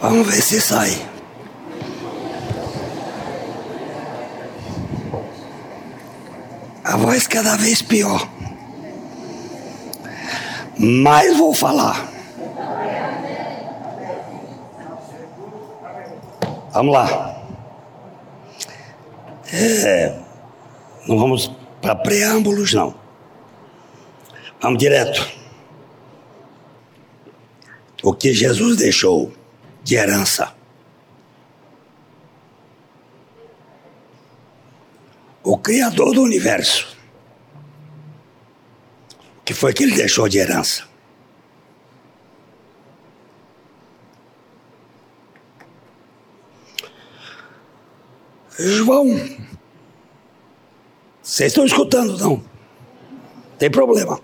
Vamos ver se sai. A voz cada vez pior. Mas vou falar. Vamos lá. É, não vamos para preâmbulos, não. Vamos direto. O que Jesus deixou de herança. O Criador do universo. O que foi que ele deixou de herança? João. Vocês estão escutando, não? Tem problema.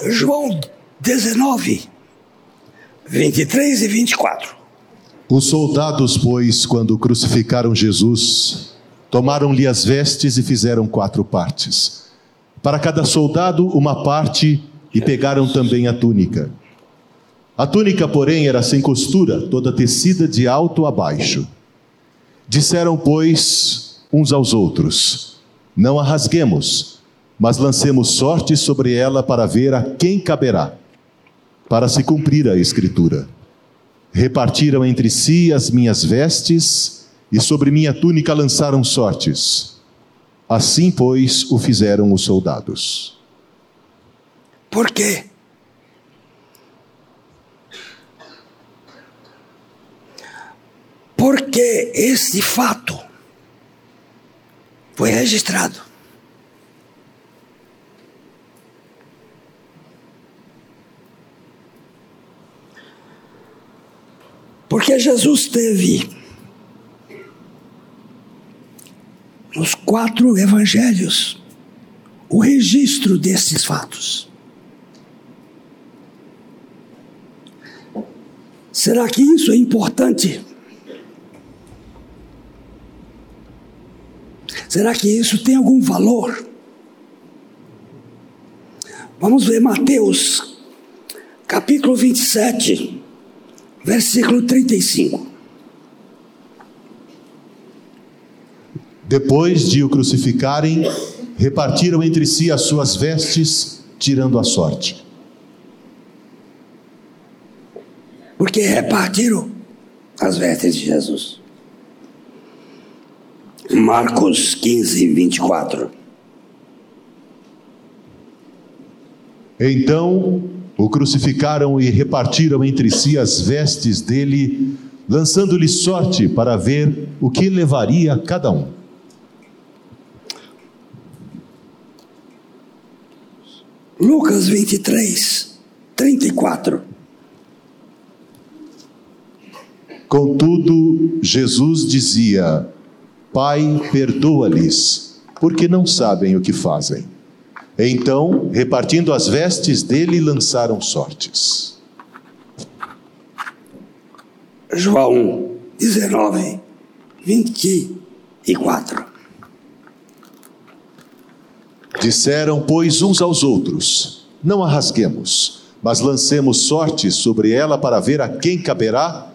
João 19, 23 e 24. Os soldados, pois, quando crucificaram Jesus, tomaram-lhe as vestes e fizeram quatro partes. Para cada soldado, uma parte, e pegaram também a túnica. A túnica, porém, era sem costura, toda tecida de alto a baixo. Disseram, pois, uns aos outros: Não a rasguemos, mas lancemos sorte sobre ela para ver a quem caberá, para se cumprir a Escritura. Repartiram entre si as minhas vestes, e sobre minha túnica lançaram sortes. Assim, pois, o fizeram os soldados. Por quê? Porque esse fato foi registrado. Porque Jesus teve nos quatro evangelhos o registro desses fatos. Será que isso é importante? Será que isso tem algum valor? Vamos ver Mateus, capítulo 27, versículo 35. Depois de o crucificarem, repartiram entre si as suas vestes, tirando a sorte. Porque repartiram as vestes de Jesus. Marcos 15, 24. Então o crucificaram e repartiram entre si as vestes dele, lançando-lhe sorte para ver o que levaria cada um. Lucas 23, 34. Contudo, Jesus dizia: Pai, perdoa-lhes, porque não sabem o que fazem. Então, repartindo as vestes dele, lançaram sortes. João 19, 24. Disseram, pois, uns aos outros: Não a rasguemos, mas lancemos sorte sobre ela para ver a quem caberá,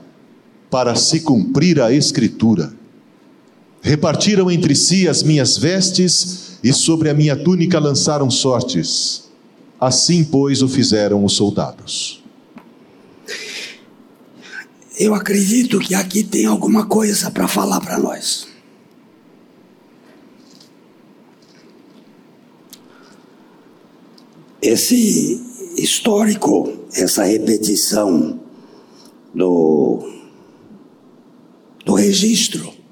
para se cumprir a Escritura. Repartiram entre si as minhas vestes e sobre a minha túnica lançaram sortes. Assim, pois, o fizeram os soldados. Eu acredito que aqui tem alguma coisa para falar para nós. Esse histórico, essa repetição do, do registro,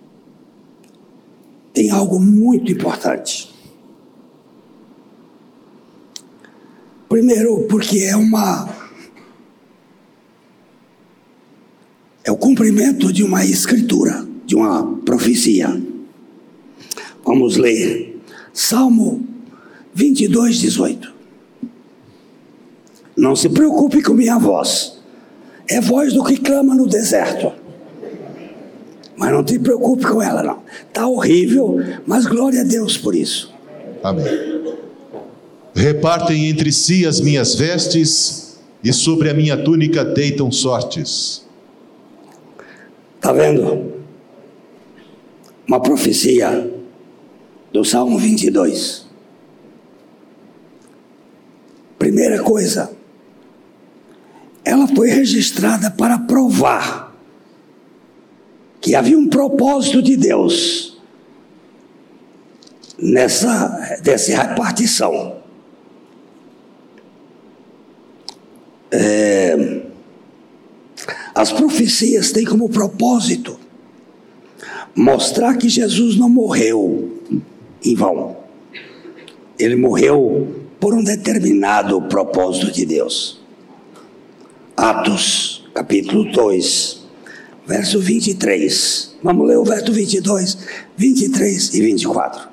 tem algo muito importante. Primeiro, porque é uma. É o cumprimento de uma escritura, de uma profecia. Vamos ler Salmo 22, 18. Não se preocupe com minha voz, é voz do que clama no deserto. Mas não te preocupe com ela, não. Está horrível, mas glória a Deus por isso. Amém. Repartem entre si as minhas vestes, e sobre a minha túnica deitam sortes. Está vendo? Uma profecia do Salmo 22. Primeira coisa, ela foi registrada para provar que havia um propósito de Deus nessa dessa repartição. É, as profecias têm como propósito mostrar que Jesus não morreu em vão. Ele morreu por um determinado propósito de Deus. Atos, capítulo 2, verso 23. Vamos ler o verso 22, 23 e 24.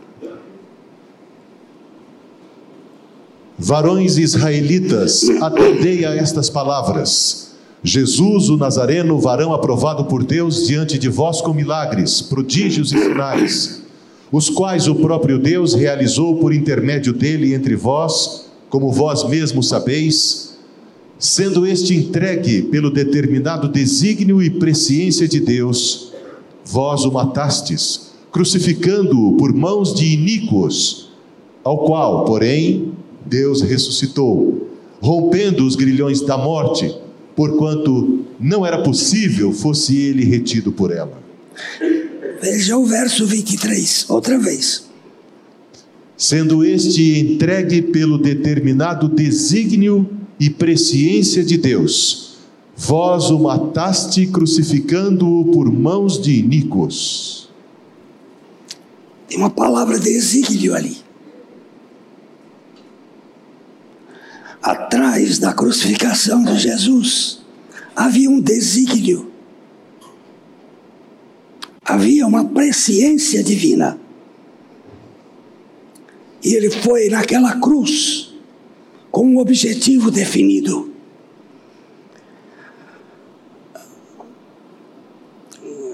Varões israelitas, atendei a estas palavras. Jesus, o Nazareno, varão aprovado por Deus diante de vós com milagres, prodígios e sinais, os quais o próprio Deus realizou por intermédio dele entre vós, como vós mesmos sabeis sendo este entregue pelo determinado desígnio e presciência de Deus, vós o matastes, crucificando-o por mãos de iníquos, ao qual, porém, Deus ressuscitou, rompendo os grilhões da morte, porquanto não era possível fosse ele retido por ela. Veja o verso 23, outra vez. Sendo este entregue pelo determinado desígnio e presciência de Deus, vós o mataste crucificando-o por mãos de iníquos. Tem uma palavra desígnio ali. Atrás da crucificação de Jesus havia um desígnio. Havia uma presciência divina. E ele foi naquela cruz com um objetivo definido.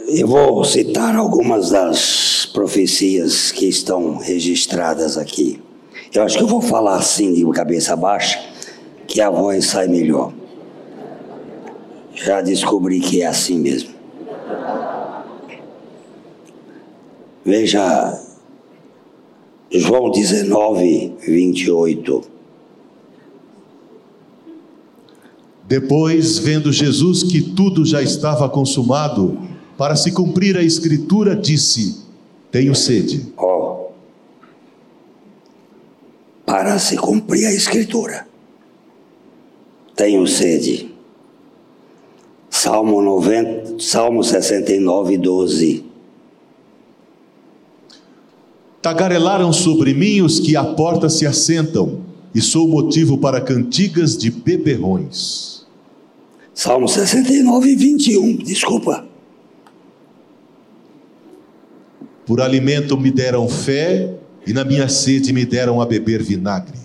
Eu vou citar algumas das profecias que estão registradas aqui. Eu acho que eu vou falar assim de cabeça baixa, que a voz sai melhor. Já descobri que é assim mesmo. Veja João 19, 28. Depois, vendo Jesus que tudo já estava consumado, para se cumprir a escritura, disse: Tenho sede. Oh. Para se cumprir a escritura. Tenho sede. Salmo 90, Salmo 69, 12. Tagarelaram sobre mim os que à porta se assentam, e sou motivo para cantigas de beberrões. Salmo 69, 21, desculpa. Por alimento me deram fé, e na minha sede me deram a beber vinagre.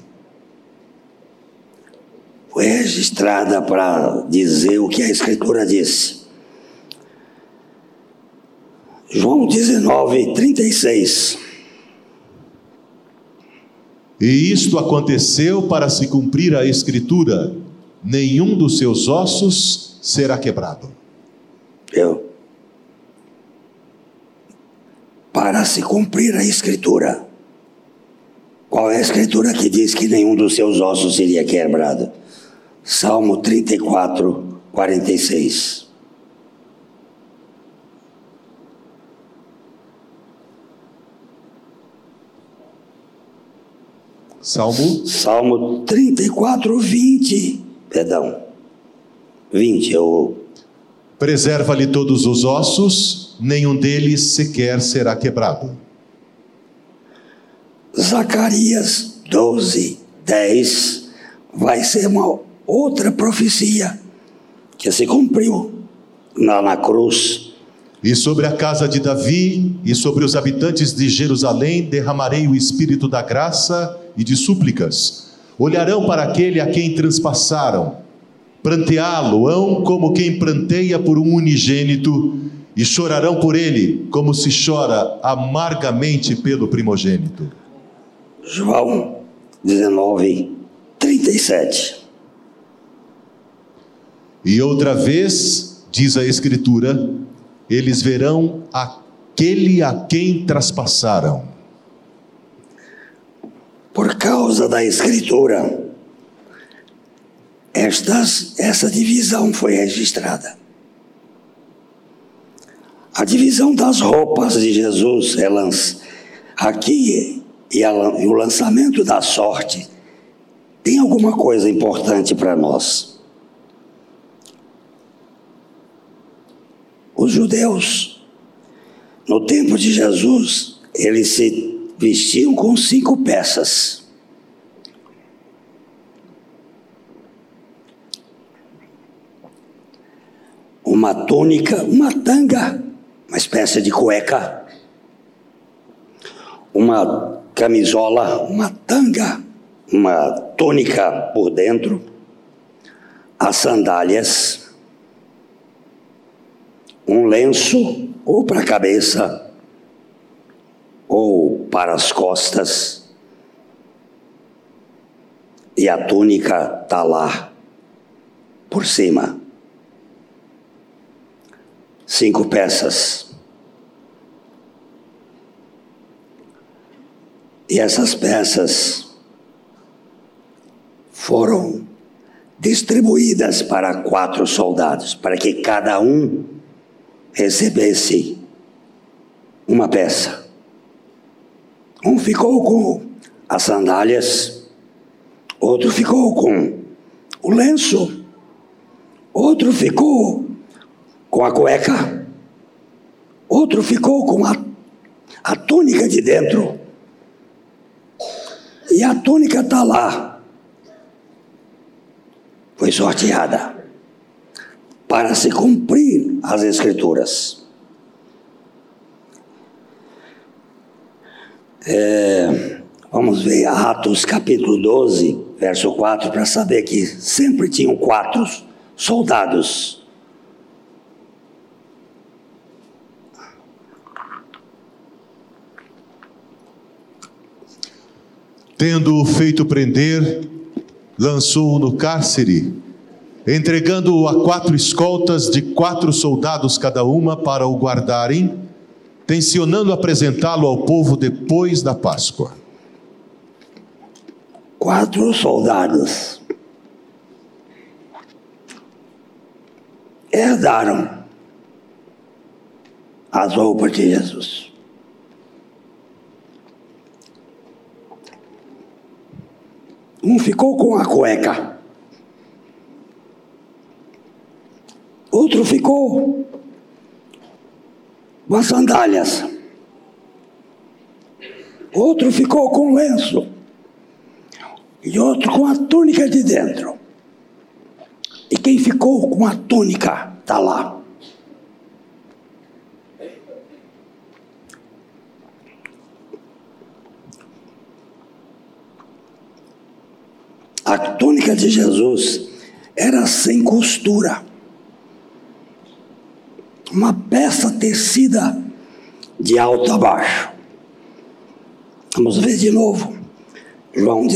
Foi registrada para dizer o que a Escritura disse. João 19, 36. E isto aconteceu para se cumprir a Escritura nenhum dos seus ossos será quebrado. Eu. Para se cumprir a Escritura. Qual é a Escritura que diz que nenhum dos seus ossos seria quebrado? Salmo 34, 46. Salmo? Salmo 34, 20 perdão, 20 eu... Preserva-lhe todos os ossos, nenhum deles sequer será quebrado. Zacarias 12, 10 vai ser uma outra profecia que se cumpriu lá na cruz. E sobre a casa de Davi e sobre os habitantes de Jerusalém derramarei o espírito da graça e de súplicas olharão para aquele a quem transpassaram, pranteá-lo-ão como quem pranteia por um unigênito, e chorarão por ele, como se chora amargamente pelo primogênito. João 19, 37. E outra vez, diz a Escritura, eles verão aquele a quem traspassaram. Por causa da Escritura, estas, essa divisão foi registrada. A divisão das roupas de Jesus é aqui e, a, e o lançamento da sorte tem alguma coisa importante para nós. Os judeus, no tempo de Jesus, eles se vestiam com cinco peças. Uma túnica, uma tanga, uma espécie de cueca, uma camisola, uma tanga, uma túnica por dentro, as sandálias, um lenço ou para a cabeça ou para as costas, e a túnica está lá por cima. Cinco peças. E essas peças foram distribuídas para quatro soldados, para que cada um recebesse uma peça. Um ficou com as sandálias, outro ficou com o lenço, outro ficou com a cueca, outro ficou com a, a túnica de dentro. E a túnica está lá. Foi sorteada para se cumprir as Escrituras. É, vamos ver Atos capítulo 12, verso 4, para saber que sempre tinham quatro soldados. Tendo-o feito prender, lançou-o no cárcere, entregando-o a quatro escoltas de quatro soldados cada uma para o guardarem, tensionando apresentá-lo ao povo depois da Páscoa. Quatro soldados herdaram as roupas de Jesus. Um ficou com a cueca. Outro ficou com as sandálias. Outro ficou com lenço. E outro com a túnica de dentro. E quem ficou com a túnica está lá. A túnica de Jesus era sem costura. Uma peça tecida de alto a baixo. Vamos ver de novo. João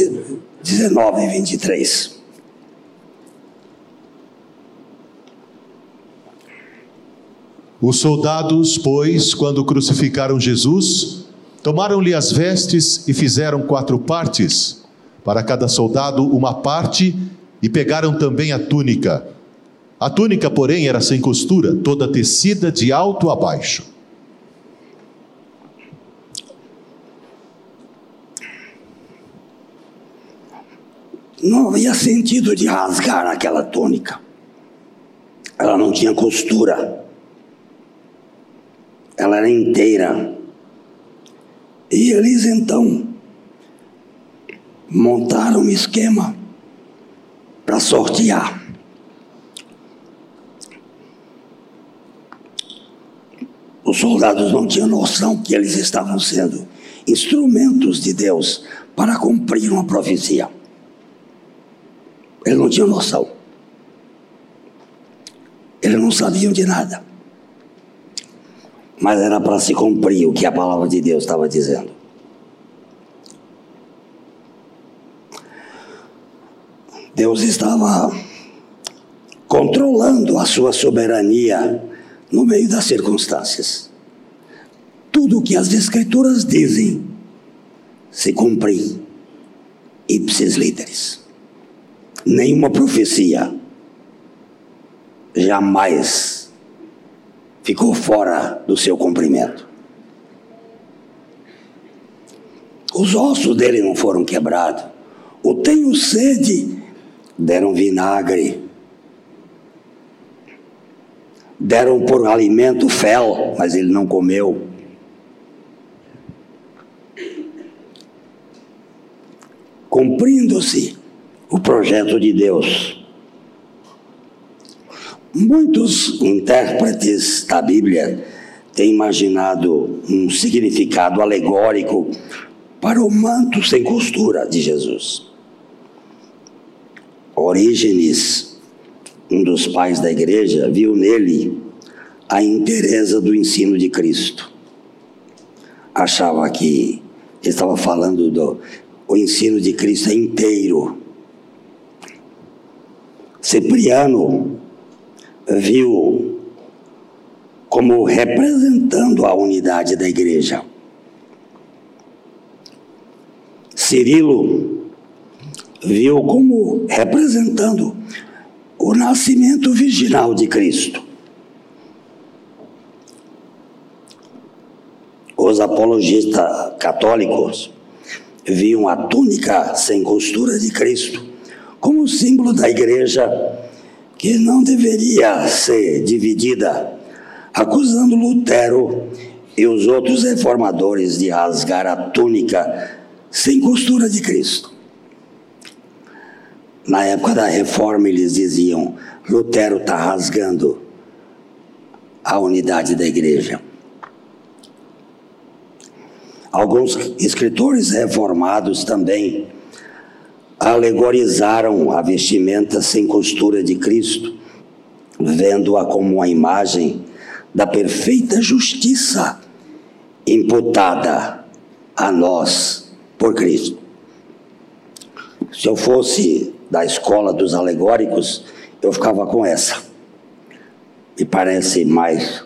19, 23. Os soldados, pois, quando crucificaram Jesus, tomaram-lhe as vestes e fizeram quatro partes para cada soldado uma parte, e pegaram também a túnica. A túnica, porém, era sem costura, toda tecida de alto a baixo. Não havia sentido de rasgar aquela túnica. Ela não tinha costura. Ela era inteira. E eles então montaram um esquema para sortear. Os soldados não tinham noção que eles estavam sendo instrumentos de Deus para cumprir uma profecia. Eles não tinham noção. Eles não sabiam de nada. Mas era para se cumprir o que a palavra de Deus estava dizendo. Deus estava controlando a sua soberania no meio das circunstâncias. Tudo o que as Escrituras dizem se cumpre ipsis literis. Nenhuma profecia jamais ficou fora do seu cumprimento. Os ossos dele não foram quebrados. O tenho sede, deram vinagre. Deram por alimento fel, mas ele não comeu. Cumprindo-se o projeto de Deus. Muitos intérpretes da Bíblia têm imaginado um significado alegórico para o manto sem costura de Jesus. Orígenes, um dos pais da igreja, viu nele a inteireza do ensino de Cristo. Achava que estava falando do o ensino de Cristo é inteiro. Cipriano viu como representando a unidade da igreja. Cirilo viu como representando o nascimento virginal de Cristo. Os apologistas católicos viam a túnica sem costura de Cristo como símbolo da igreja que não deveria ser dividida, acusando Lutero e os outros reformadores de rasgar a túnica sem costura de Cristo. Na época da reforma, eles diziam: Lutero está rasgando a unidade da igreja. Alguns escritores reformados também alegorizaram a vestimenta sem costura de Cristo, vendo-a como uma imagem da perfeita justiça imputada a nós por Cristo. Se eu fosse da escola dos alegóricos, eu ficava com essa. Me parece mais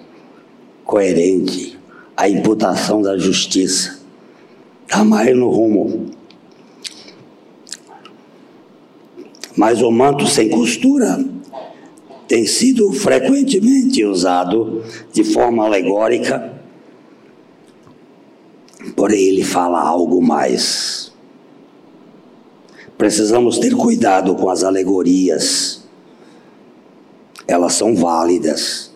coerente a imputação da justiça. Está mais no rumo. Mas o manto sem costura tem sido frequentemente usado de forma alegórica porém ele fala algo mais. Precisamos ter cuidado com as alegorias. Elas são válidas,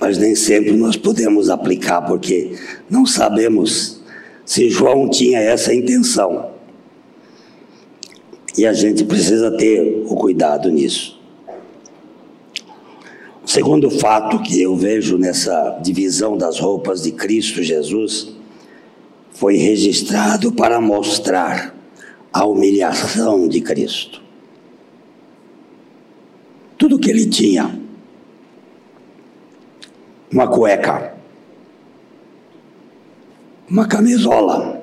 mas nem sempre nós podemos aplicar, porque não sabemos se João tinha essa intenção. E a gente precisa ter o cuidado nisso. O segundo fato que eu vejo nessa divisão das roupas de Cristo Jesus foi registrado para mostrar a humilhação de Cristo. Tudo que ele tinha, uma cueca, uma camisola,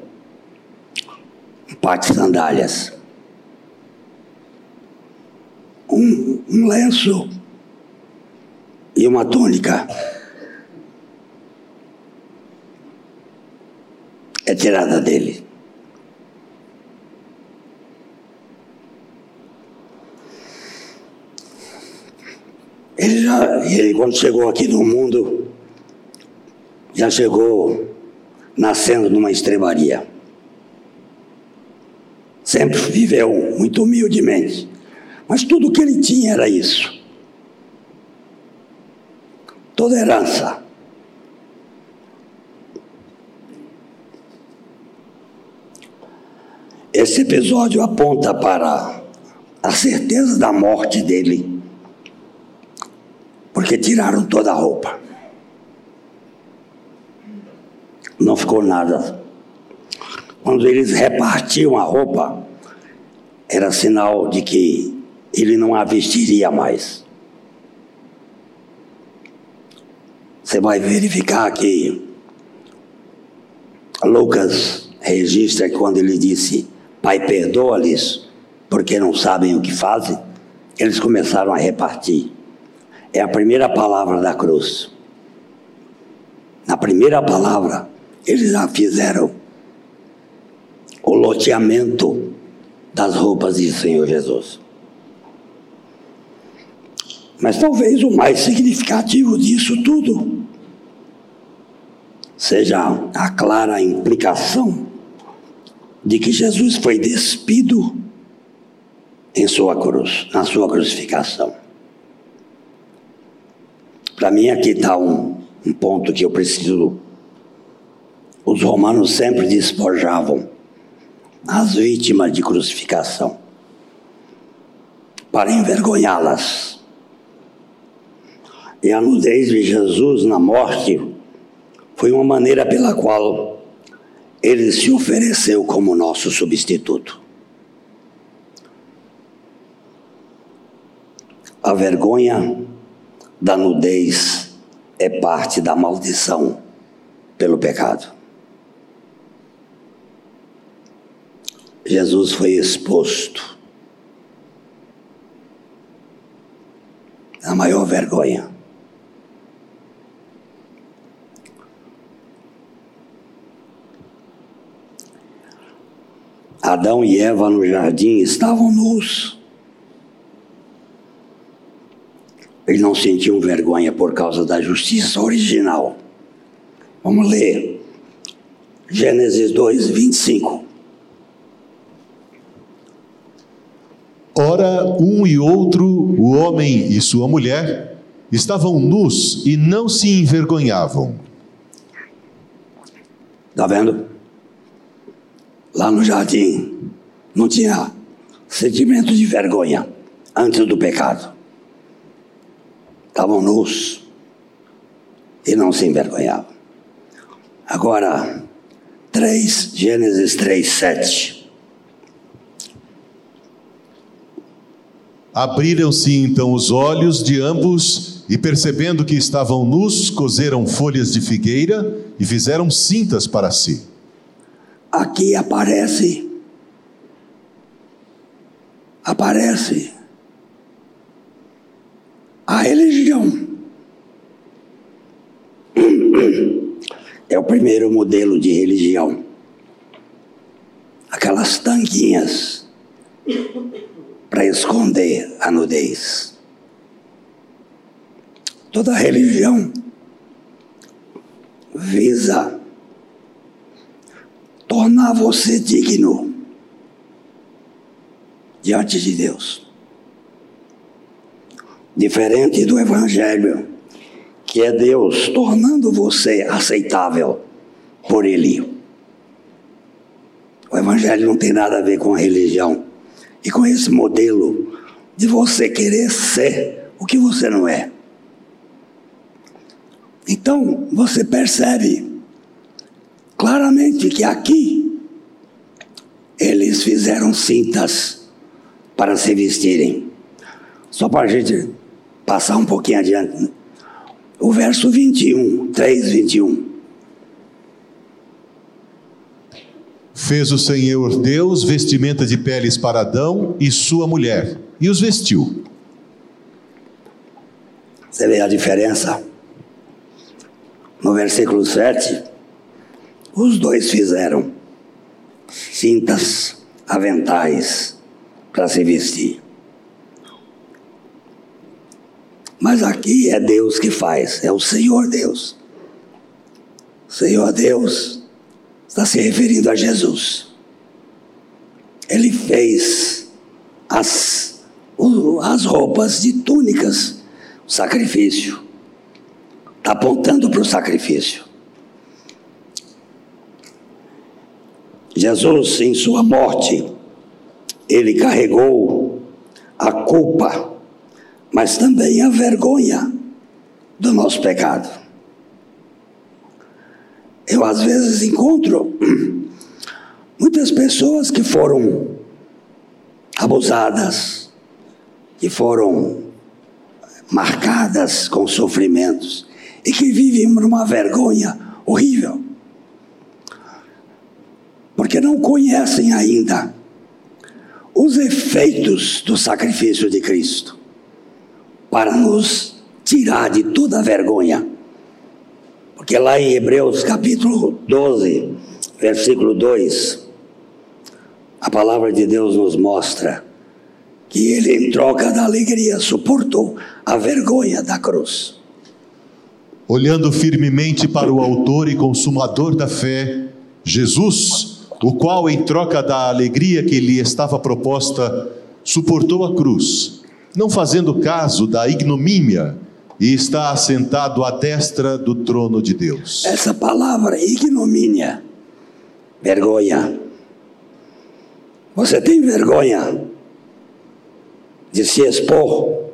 um par de sandálias, um, um lenço e uma túnica. é tirada dele. Já, ele quando chegou aqui no mundo, já chegou nascendo numa estrebaria. Sempre viveu muito humildemente. Mas tudo que ele tinha era isso. Toda herança. Esse episódio aponta para a certeza da morte dele, porque tiraram toda a roupa. Não ficou nada. Quando eles repartiam a roupa, era sinal de que ele não a vestiria mais. Você vai verificar que Lucas registra que quando ele disse Pai, perdoa-lhes, porque não sabem o que fazem. Eles começaram a repartir é a primeira palavra da cruz. Na primeira palavra, eles já fizeram o loteamento das roupas de Senhor Jesus. Mas talvez o mais significativo disso tudo seja a clara implicação de que Jesus foi despido em sua cruz, na sua crucificação. Para mim, aqui está um, um ponto que eu preciso. Os romanos sempre despojavam as vítimas de crucificação para envergonhá-las. E a nudez de Jesus na morte foi uma maneira pela qual ele se ofereceu como nosso substituto. A vergonha da nudez é parte da maldição pelo pecado. Jesus foi exposto à maior vergonha. Adão e Eva no jardim estavam nus. Eles não sentiam vergonha por causa da justiça original. Vamos ler. Gênesis 2, 25. Ora, um e outro, o homem e sua mulher, estavam nus e não se envergonhavam. Está vendo? Lá no jardim não tinha sentimento de vergonha antes do pecado. Estavam nus e não se envergonhavam. Agora, 3, Gênesis 3, 7. Abriram-se então os olhos de ambos e, percebendo que estavam nus, coseram folhas de figueira e fizeram cintas para si. Aqui aparece, aparece a religião. É o primeiro modelo de religião. Aquelas tanquinhas para esconder a nudez. Toda religião visa tornar você digno diante de Deus. Diferente do Evangelho, que é Deus tornando você aceitável por Ele. O Evangelho não tem nada a ver com a religião. E com esse modelo de você querer ser o que você não é. Então, você percebe claramente que aqui eles fizeram cintas para se vestirem. Só para a gente passar um pouquinho adiante. Né? O verso 21, 3, 21. Fez o Senhor Deus vestimenta de peles para Adão e sua mulher, e os vestiu. Você vê a diferença? No versículo 7, os dois fizeram cintas, aventais para se vestir. Mas aqui é Deus que faz, é o Senhor Deus. Senhor Deus está se referindo a Jesus. Ele fez as, as roupas de túnicas, o sacrifício. Está apontando para o sacrifício. Jesus, em sua morte, ele carregou a culpa, mas também a vergonha do nosso pecado. Eu às vezes encontro muitas pessoas que foram abusadas, que foram marcadas com sofrimentos e que vivem numa vergonha horrível, porque não conhecem ainda os efeitos do sacrifício de Cristo para nos tirar de toda a vergonha. Porque lá em Hebreus capítulo 12, versículo 2, a palavra de Deus nos mostra que ele, em troca da alegria, suportou a vergonha da cruz. Olhando firmemente para o Autor e Consumador da fé, Jesus, o qual, em troca da alegria que lhe estava proposta, suportou a cruz, não fazendo caso da ignomínia, e está assentado à destra do trono de Deus. Essa palavra, ignomínia, vergonha. Você tem vergonha de se expor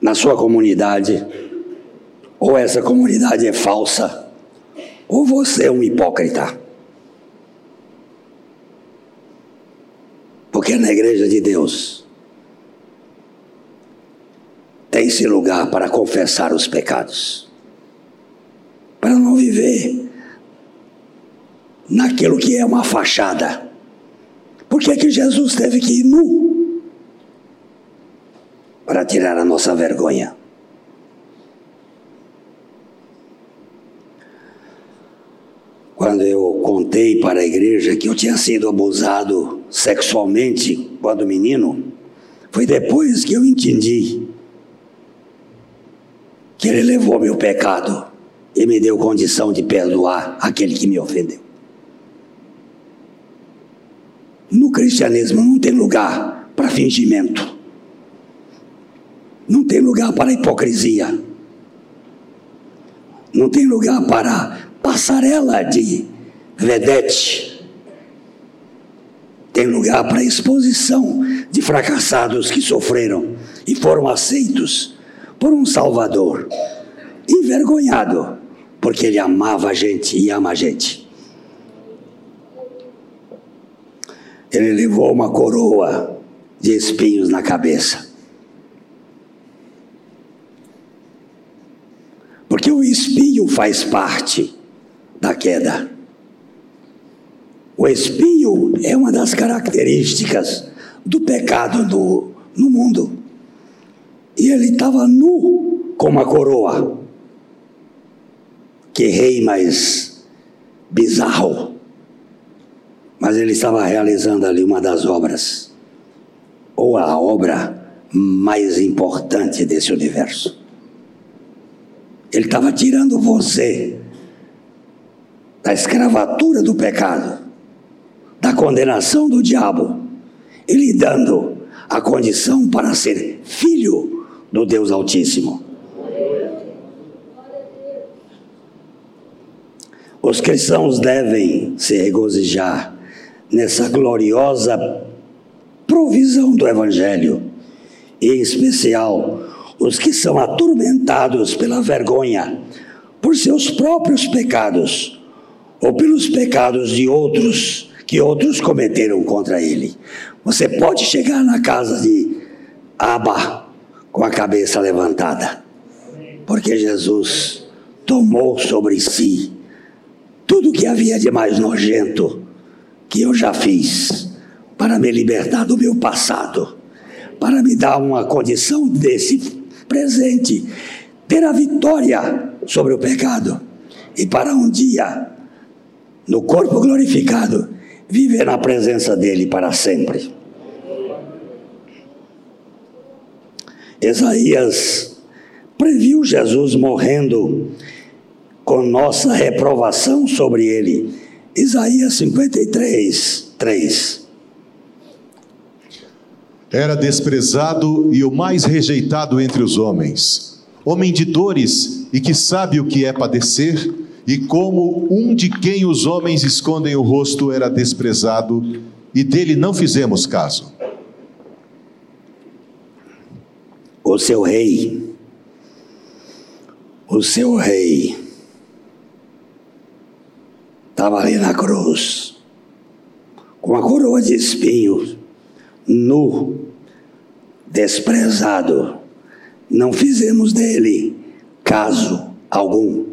na sua comunidade, ou essa comunidade é falsa, ou você é um hipócrita. Porque na igreja de Deus tem esse lugar para confessar os pecados, para não viver naquilo que é uma fachada. Por que, que Jesus teve que ir nu? Para tirar a nossa vergonha. Quando eu contei para a igreja que eu tinha sido abusado sexualmente quando menino, foi depois que eu entendi que Ele levou meu pecado e me deu condição de perdoar aquele que me ofendeu. No cristianismo não tem lugar para fingimento, não tem lugar para hipocrisia, não tem lugar para passarela de vedete, tem lugar para exposição de fracassados que sofreram e foram aceitos por um Salvador, envergonhado, porque ele amava a gente e ama a gente. Ele levou uma coroa de espinhos na cabeça. Porque o espinho faz parte da queda. O espinho é uma das características do pecado no, no mundo. E ele estava nu com uma coroa. Que rei mais bizarro. Mas ele estava realizando ali uma das obras, ou a obra mais importante desse universo. Ele estava tirando você da escravatura do pecado, da condenação do diabo, e lhe dando a condição para ser filho do Deus Altíssimo. Os cristãos devem se regozijar nessa gloriosa provisão do Evangelho, e em especial os que são atormentados pela vergonha por seus próprios pecados ou pelos pecados de outros que outros cometeram contra ele. Você pode chegar na casa de Abba com a cabeça levantada, porque Jesus tomou sobre si tudo que havia de mais nojento que eu já fiz para me libertar do meu passado, para me dar uma condição desse presente, ter a vitória sobre o pecado e para um dia, no corpo glorificado, viver na presença dele para sempre. Isaías previu Jesus morrendo com nossa reprovação sobre ele. Isaías 53, 3. Era desprezado e o mais rejeitado entre os homens, homem de dores e que sabe o que é padecer, e como um de quem os homens escondem o rosto era desprezado, e dele não fizemos caso. O seu rei, o seu rei, estava ali na cruz, com a coroa de espinhos, nu, desprezado. Não fizemos dele caso algum.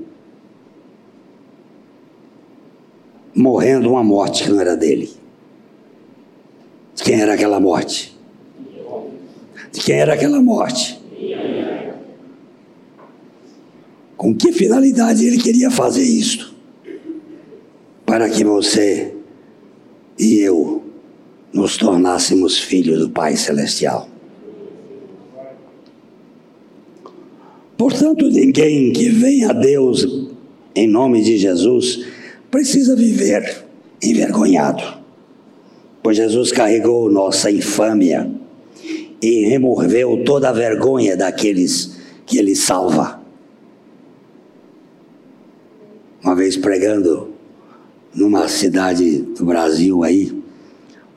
Morrendo uma morte que não era dele. De quem era aquela morte? De quem era aquela morte? Com que finalidade ele queria fazer isto? Para que você e eu nos tornássemos filhos do Pai Celestial. Portanto, ninguém que vem a Deus em nome de Jesus precisa viver envergonhado, pois Jesus carregou nossa infâmia e removeu toda a vergonha daqueles que ele salva. Uma vez pregando numa cidade do Brasil aí,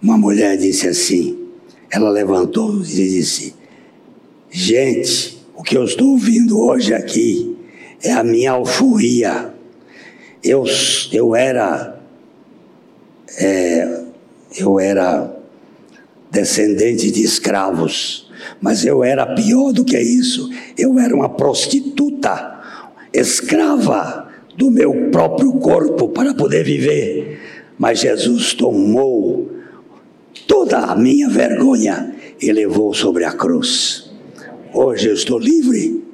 uma mulher disse assim: ela levantou e disse: Gente, o que eu estou ouvindo hoje aqui é a minha alforria. Eu, eu era. É, eu era descendente de escravos, mas eu era pior do que isso. Eu era uma prostituta, escrava do meu próprio corpo para poder viver. Mas Jesus tomou toda a minha vergonha e levou sobre a cruz. Hoje eu estou livre.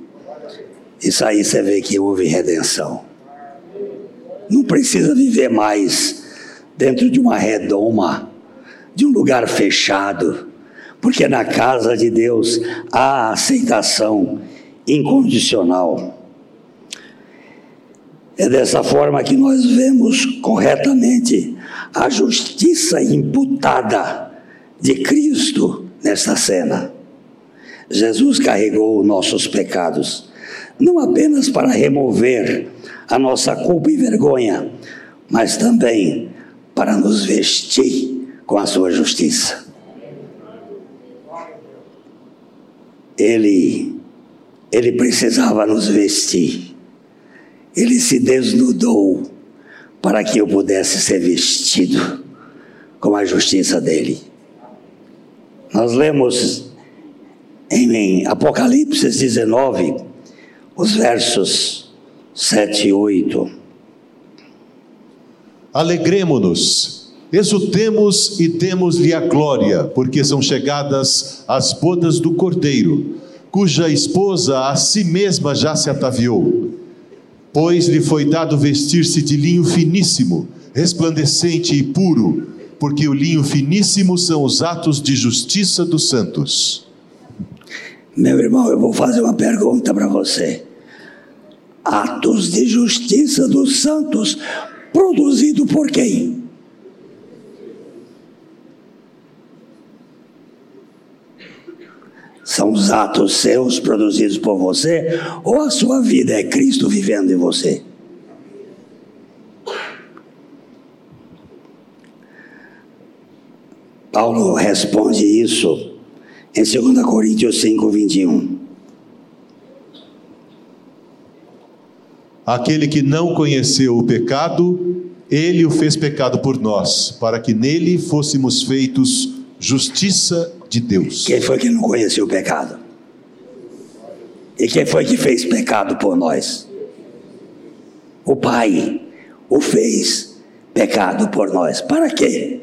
Isso aí você vê que houve redenção. Não precisa viver mais dentro de uma redoma, de um lugar fechado, porque na casa de Deus há aceitação incondicional. É dessa forma que nós vemos corretamente a justiça imputada de Cristo nesta cena. Jesus carregou nossos pecados, não apenas para remover a nossa culpa e vergonha, mas também para nos vestir com a sua justiça. Ele, ele precisava nos vestir. Ele se desnudou para que eu pudesse ser vestido com a justiça dele. Nós lemos em Apocalipse 19, os versos 7 e 8. Alegremo-nos, exultemos e demos-lhe a glória, porque são chegadas as bodas do Cordeiro, cuja esposa a si mesma já se ataviou. Pois lhe foi dado vestir-se de linho finíssimo, resplandecente e puro, porque o linho finíssimo são os atos de justiça dos santos. Meu irmão, eu vou fazer uma pergunta para você. Atos de justiça dos santos, produzido por quem? São os atos seus produzidos por você ou a sua vida é Cristo vivendo em você? Paulo responde isso em 2 Coríntios 5, 21. Aquele que não conheceu o pecado, ele o fez pecado por nós, para que nele fôssemos feitos justiça de Deus. Quem foi que não conheceu o pecado? E quem foi que fez pecado por nós? O Pai o fez pecado por nós. Para quê?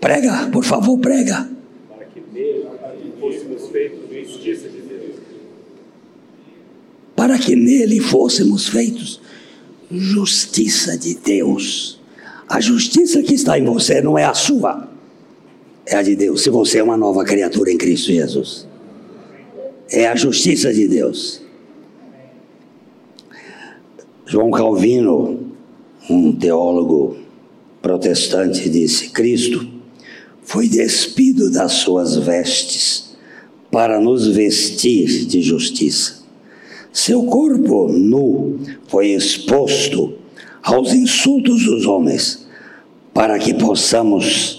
Prega, por favor, prega. Para que nele fôssemos feitos justiça de Deus. Para que nele fôssemos feitos justiça de Deus. A justiça que está em você não é a sua, é a de Deus. Se você é uma nova criatura em Cristo Jesus, é a justiça de Deus. João Calvino, um teólogo protestante, disse: Cristo foi despido das suas vestes para nos vestir de justiça. Seu corpo nu foi exposto aos insultos dos homens, para que possamos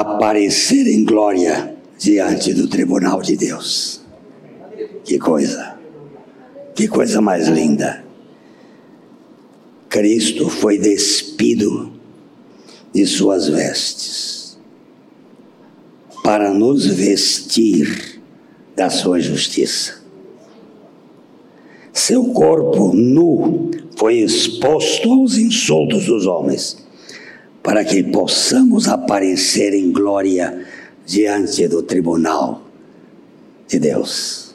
aparecer em glória diante do tribunal de Deus. Que coisa! Que coisa mais linda! Cristo foi despido de suas vestes, para nos vestir da sua justiça. Seu corpo nu foi exposto aos insultos dos homens, para que possamos aparecer em glória diante do tribunal de Deus.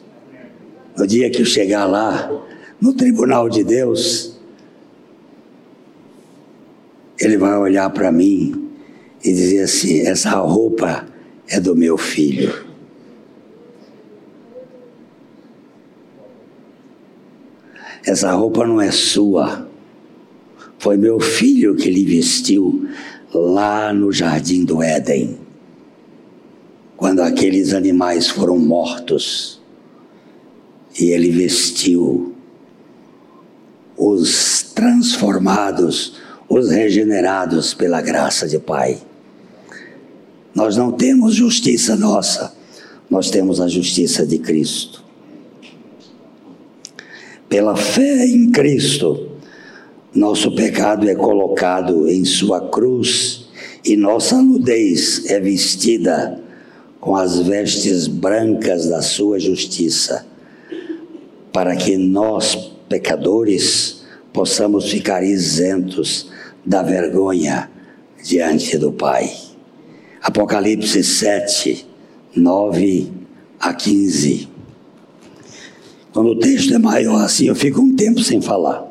No dia que eu chegar lá, no tribunal de Deus, ele vai olhar para mim e dizer assim: essa roupa é do meu filho. Essa roupa não é sua. Foi meu filho que lhe vestiu lá no jardim do Éden, quando aqueles animais foram mortos, e ele vestiu os transformados, os regenerados pela graça de Pai. Nós não temos justiça nossa, nós temos a justiça de Cristo. Pela fé em Cristo, nosso pecado é colocado em Sua cruz e nossa nudez é vestida com as vestes brancas da Sua justiça, para que nós, pecadores, possamos ficar isentos da vergonha diante do Pai. Apocalipse 7, 9 a 15. Quando o texto é maior assim, eu fico um tempo sem falar.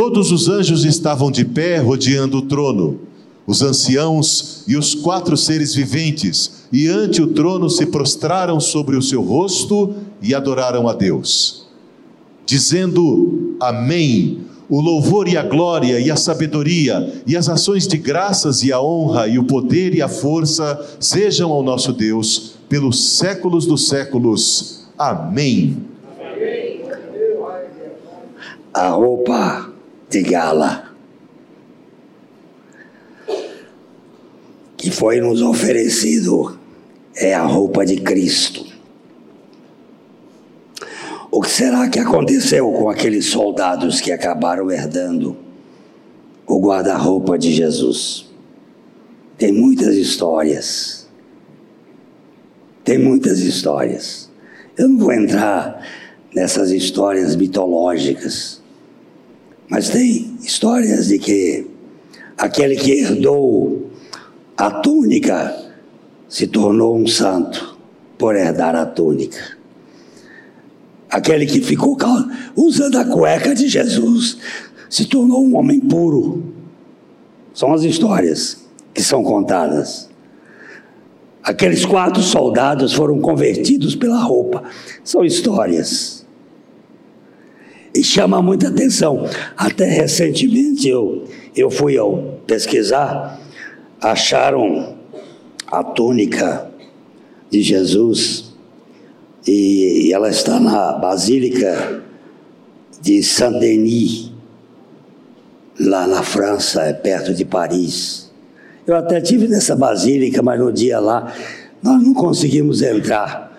Todos os anjos estavam de pé rodeando o trono, os anciãos e os quatro seres viventes, e ante o trono se prostraram sobre o seu rosto e adoraram a Deus, dizendo: Amém. O louvor e a glória e a sabedoria e as ações de graças e a honra e o poder e a força sejam ao nosso Deus pelos séculos dos séculos. Amém. A roupa de gala que foi nos oferecido é a roupa de Cristo. O que será que aconteceu com aqueles soldados que acabaram herdando o guarda-roupa de Jesus? Tem muitas histórias. Tem muitas histórias. Eu não vou entrar nessas histórias mitológicas, mas tem histórias de que aquele que herdou a túnica se tornou um santo por herdar a túnica. Aquele que ficou usando a cueca de Jesus se tornou um homem puro. São as histórias que são contadas. Aqueles quatro soldados foram convertidos pela roupa. São histórias. E chama muita atenção. Até recentemente eu, eu fui ao pesquisar, acharam a túnica de Jesus e ela está na Basílica de Saint-Denis, lá na França, é perto de Paris. Eu até tive nessa basílica, mas no dia lá nós não conseguimos entrar,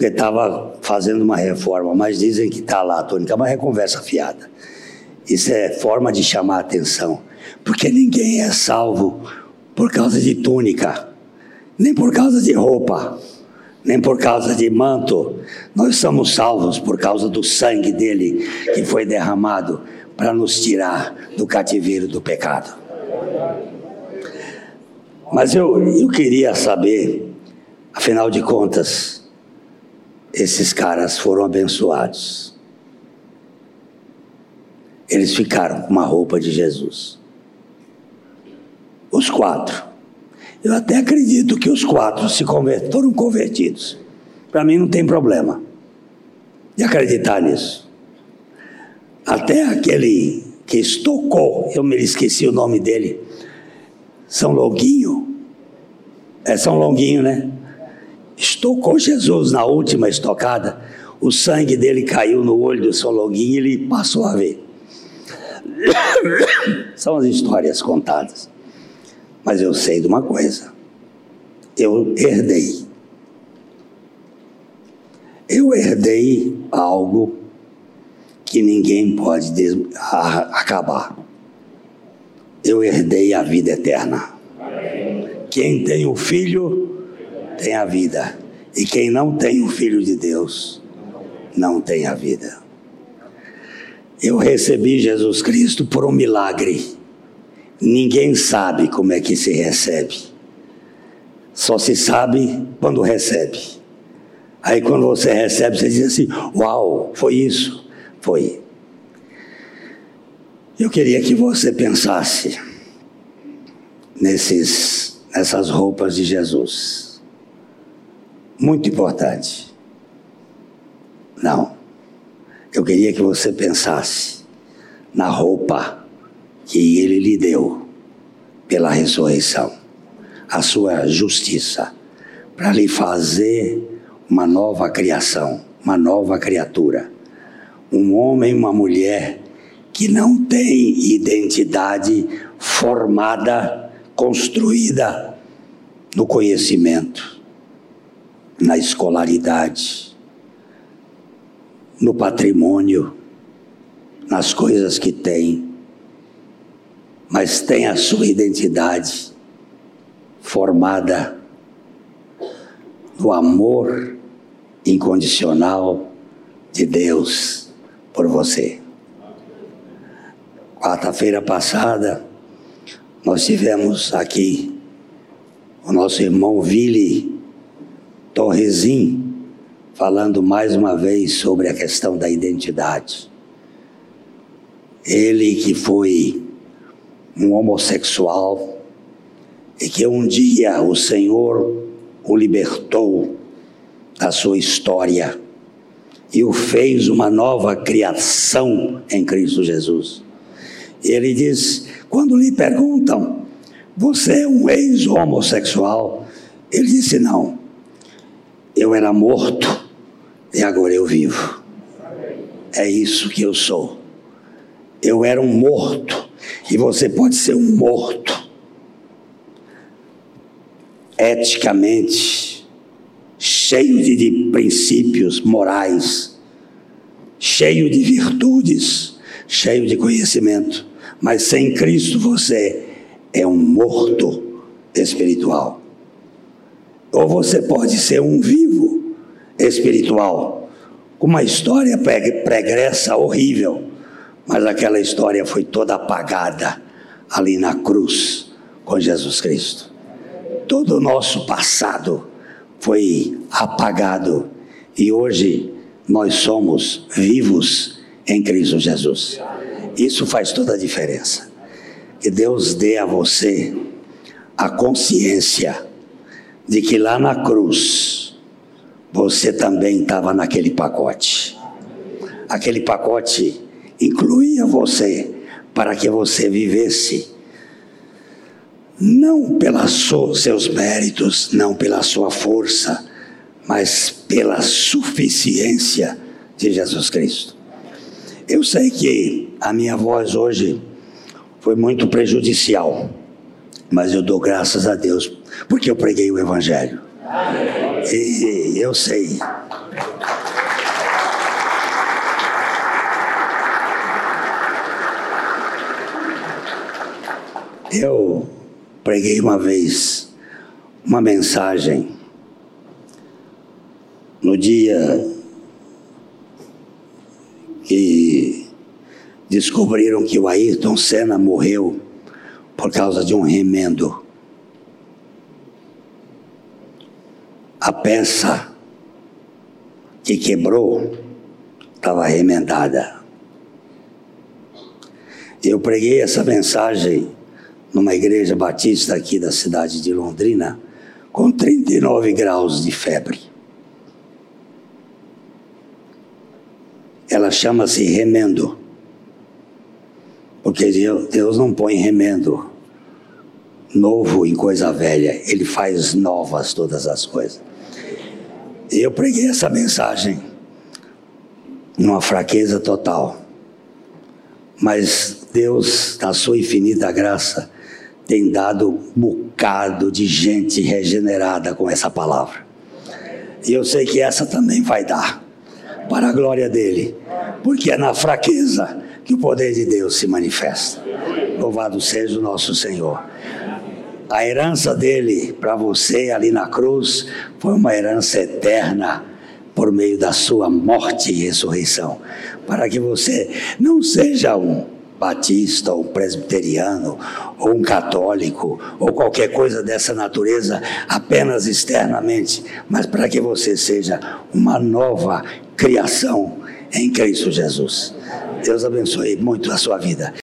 porque estava fazendo uma reforma, mas dizem que está lá a túnica, mas é conversa fiada. Isso é forma de chamar atenção, porque ninguém é salvo por causa de túnica, nem por causa de roupa, nem por causa de manto. Nós somos salvos por causa do sangue dele que foi derramado para nos tirar do cativeiro do pecado. Mas eu, eu queria saber, afinal de contas, esses caras foram abençoados. Eles ficaram com uma roupa de Jesus. Os quatro. Eu até acredito que os quatro se convert, foram convertidos. Para mim não tem problema de acreditar nisso. Até aquele que estocou, eu me esqueci o nome dele, São Longuinho, é São Longuinho, né? Estocou Jesus na última estocada, o sangue dele caiu no olho do São Longuinho e ele passou a ver. São as histórias contadas. Mas eu sei de uma coisa. Eu herdei. Eu herdei algo que ninguém pode acabar. Eu herdei a vida eterna. Quem tem o Filho tem a vida. E quem não tem o Filho de Deus não tem a vida. Eu recebi Jesus Cristo por um milagre. Ninguém sabe como é que se recebe. Só se sabe quando recebe. Aí quando você recebe, você diz assim: Uau, foi isso? Foi. Eu queria que você pensasse nesses, nessas roupas de Jesus. Muito importante. Não. Eu queria que você pensasse na roupa que ele lhe deu pela ressurreição, a sua justiça, para lhe fazer uma nova criação, uma nova criatura. Um homem e uma mulher que não tem identidade formada, construída no conhecimento, na escolaridade, no patrimônio, nas coisas que tem, mas tem a sua identidade formada no amor incondicional de Deus por você. Quarta-feira passada, nós tivemos aqui o nosso irmão Vili Torresim falando mais uma vez sobre a questão da identidade. Ele que foi um homossexual e que um dia o Senhor o libertou da sua história e o fez uma nova criação em Cristo Jesus. Ele diz: quando lhe perguntam, você é um ex-homossexual? Ele disse: não, eu era morto e agora eu vivo. É isso que eu sou. Eu era um morto e você pode ser um morto eticamente, cheio de, de princípios morais, cheio de virtudes, cheio de conhecimento, mas sem Cristo você é um morto espiritual. Ou você pode ser um vivo espiritual, com uma história pregressa horrível, mas aquela história foi toda apagada ali na cruz com Jesus Cristo. Todo o nosso passado foi apagado e hoje nós somos vivos em Cristo Jesus. Isso faz toda a diferença. Que Deus dê a você a consciência de que lá na cruz você também estava naquele pacote. Aquele pacote incluía você para que você vivesse não pelos seus méritos, não pela sua força, mas pela suficiência de Jesus Cristo. Eu sei que a minha voz hoje foi muito prejudicial, mas eu dou graças a Deus porque eu preguei o Evangelho. E eu sei. Eu preguei uma vez uma mensagem no dia que descobriram que o Ayrton Senna morreu por causa de um remendo. A peça que quebrou estava remendada. Eu preguei essa mensagem numa igreja batista aqui da cidade de Londrina, com 39 graus de febre. Ela chama-se remendo, porque Deus não põe remendo novo em coisa velha, Ele faz novas todas as coisas. Eu preguei essa mensagem numa fraqueza total, mas Deus, na sua infinita graça, tem dado um bocado de gente regenerada com essa palavra. E eu sei que essa também vai dar, para a glória dele. porque é na fraqueza que o poder de Deus se manifesta. Louvado seja o nosso Senhor. A herança dele para você ali na cruz foi uma herança eterna por meio da sua morte e ressurreição, para que você não seja um batista, ou um presbiteriano, ou um católico, ou qualquer coisa dessa natureza apenas externamente, mas para que você seja uma nova criação em Cristo Jesus. Deus abençoe muito a sua vida.